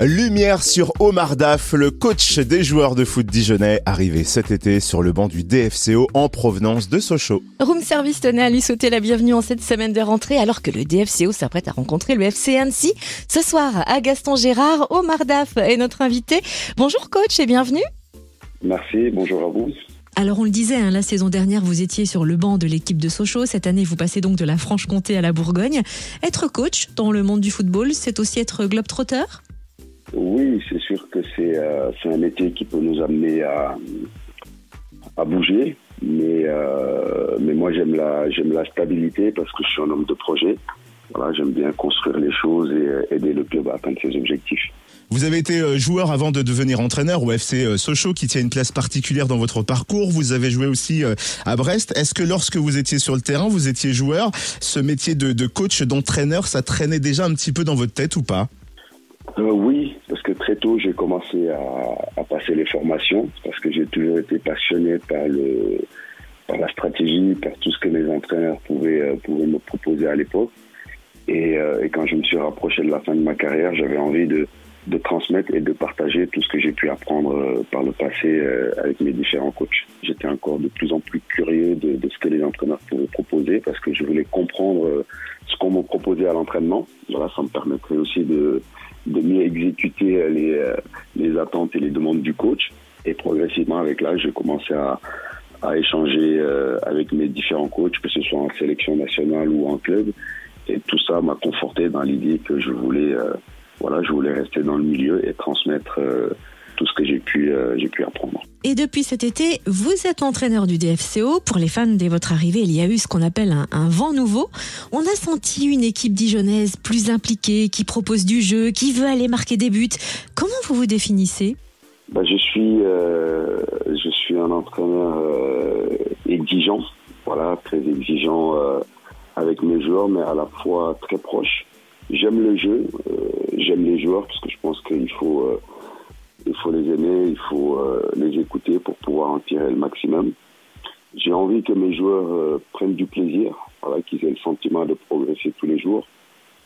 Lumière sur Omar Daf, le coach des joueurs de foot dijonnais, arrivé cet été sur le banc du DFCO en provenance de Sochaux. Room Service tenait à lui sauter la bienvenue en cette semaine de rentrée alors que le DFCO s'apprête à rencontrer le FC Annecy. Ce soir, à Gaston Gérard, Omar Daf est notre invité. Bonjour coach et bienvenue. Merci, bonjour à vous. Alors on le disait, hein, la saison dernière, vous étiez sur le banc de l'équipe de Sochaux. Cette année, vous passez donc de la Franche-Comté à la Bourgogne. Être coach dans le monde du football, c'est aussi être globetrotter Oui, c'est sûr que euh, c'est un métier qui peut nous amener à, à bouger. Mais, euh, mais moi, j'aime la, la stabilité parce que je suis un homme de projet. Voilà, j'aime bien construire les choses et aider le club à atteindre ses objectifs. Vous avez été euh, joueur avant de devenir entraîneur au FC euh, Sochaux, qui tient une place particulière dans votre parcours. Vous avez joué aussi euh, à Brest. Est-ce que lorsque vous étiez sur le terrain, vous étiez joueur, ce métier de, coach, d'entraîneur, ça traînait déjà un petit peu dans votre tête ou pas? Oui, parce que très tôt, j'ai commencé à, passer les formations, parce que j'ai toujours été passionné par le par la stratégie, par tout ce que les entraîneurs pouvaient, pouvaient me proposer à l'époque. Et, et quand je me suis rapproché de la fin de ma carrière, j'avais envie de de transmettre et de partager tout ce que j'ai pu apprendre euh, par le passé euh, avec mes différents coachs. J'étais encore de plus en plus curieux de, de, ce que les entraîneurs pouvaient proposer parce que je voulais comprendre euh, ce qu'on me proposait à l'entraînement. Voilà, ça me permettrait aussi de, de mieux exécuter les, les attentes et les demandes du coach. Et progressivement, avec l'âge, j'ai commencé à, à échanger avec mes différents coachs, que ce soit en sélection nationale ou en club. Et tout ça m'a conforté dans l'idée que je voulais voilà, je voulais rester dans le milieu et transmettre euh, tout ce que j'ai pu, euh, j'ai pu apprendre. Et depuis cet été, vous êtes entraîneur du DFCO. Pour les fans, dès votre arrivée, il y a eu ce qu'on appelle un, vent nouveau. On a senti une équipe dijonnaise plus impliquée, qui propose du jeu, qui veut aller marquer des buts. Comment vous vous définissez? Bah, je, suis, euh, je suis un entraîneur exigeant, voilà, très exigeant avec mes joueurs, mais à la fois très proche. J'aime le jeu, j'aime les joueurs parce que je pense qu'il faut, euh, il faut les aimer, il faut euh, les écouter pour pouvoir en tirer le maximum. J'ai envie que mes joueurs euh, prennent du plaisir, voilà, qu'ils aient le sentiment de progresser tous les jours.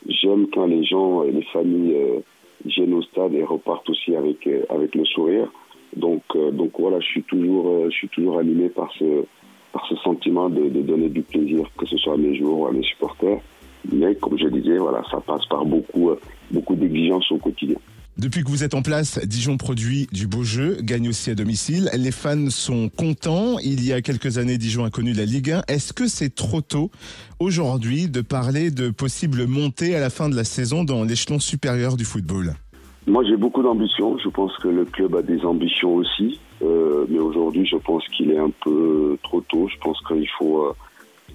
J'aime quand les gens et les familles viennent au stade et repartent aussi avec avec le sourire. Donc donc voilà, je suis toujours je suis toujours animé par ce par ce sentiment de, de donner du plaisir, que ce soit à mes joueurs ou à mes supporters. Mais comme je disais, voilà, ça passe par beaucoup beaucoup d'exigences au quotidien. Depuis que vous êtes en place, Dijon produit du beau jeu, gagne aussi à domicile. Les fans sont contents. Il y a quelques années, Dijon a connu la Ligue 1. Est-ce que c'est trop tôt aujourd'hui de parler de possible montée à la fin de la saison dans l'échelon supérieur du football? Moi, j'ai beaucoup d'ambitions. Je pense que le club a des ambitions aussi. Euh, mais aujourd'hui, je pense qu'il est un peu trop tôt. Je pense qu'il faut... Euh,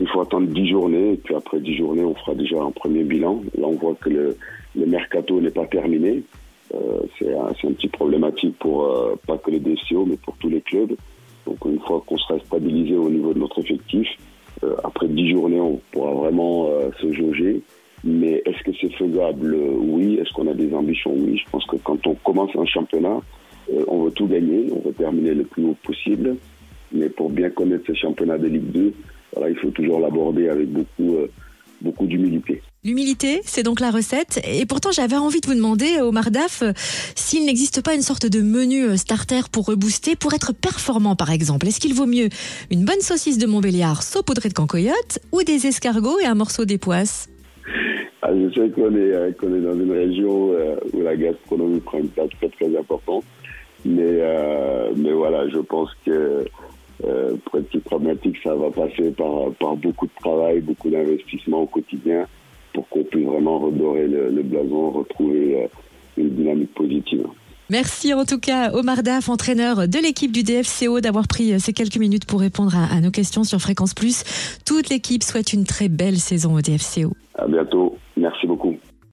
faut attendre 10 journées, et puis après 10 journées, on fera déjà un premier bilan. Là, on voit que le, le mercato n'est pas terminé. Euh, c'est un, un, petit problématique pour euh, pas que les DCO, mais pour tous les clubs. Donc une fois qu'on sera stabilisé au niveau de notre effectif, euh, après 10 journées, on pourra vraiment euh, se jauger. Mais est-ce que c'est faisable? Oui. Est-ce qu'on a des ambitions? Oui. Je pense que quand on commence un championnat, on veut tout gagner, on veut terminer le plus haut possible. Mais pour bien connaître ce championnat de Ligue 2, voilà, il faut toujours l'aborder avec beaucoup, beaucoup d'humilité. L'humilité, c'est donc la recette. Et pourtant, j'avais envie de vous demander, Omar Daf, s'il n'existe pas une sorte de menu euh, starter pour rebooster, pour être performant, par exemple. Est-ce qu'il vaut mieux une bonne saucisse de Montbéliard saupoudrée de cancoyote ou des escargots et un morceau d'époisse ah, Je sais qu'on est, euh, dans une région euh, où la gastronomie prend une place très très importante. Mais, mais voilà, je pense que pour être plus pragmatique, ça va passer par, par beaucoup de travail, beaucoup d'investissement au quotidien vraiment redorer le, blason, retrouver euh, une dynamique positive. Merci en tout cas Omar Daf, entraîneur de l'équipe du DFCO, d'avoir pris euh, ces quelques minutes pour répondre à, à nos questions sur Fréquence Plus. Toute l'équipe souhaite une très belle saison au DFCO. À bientôt.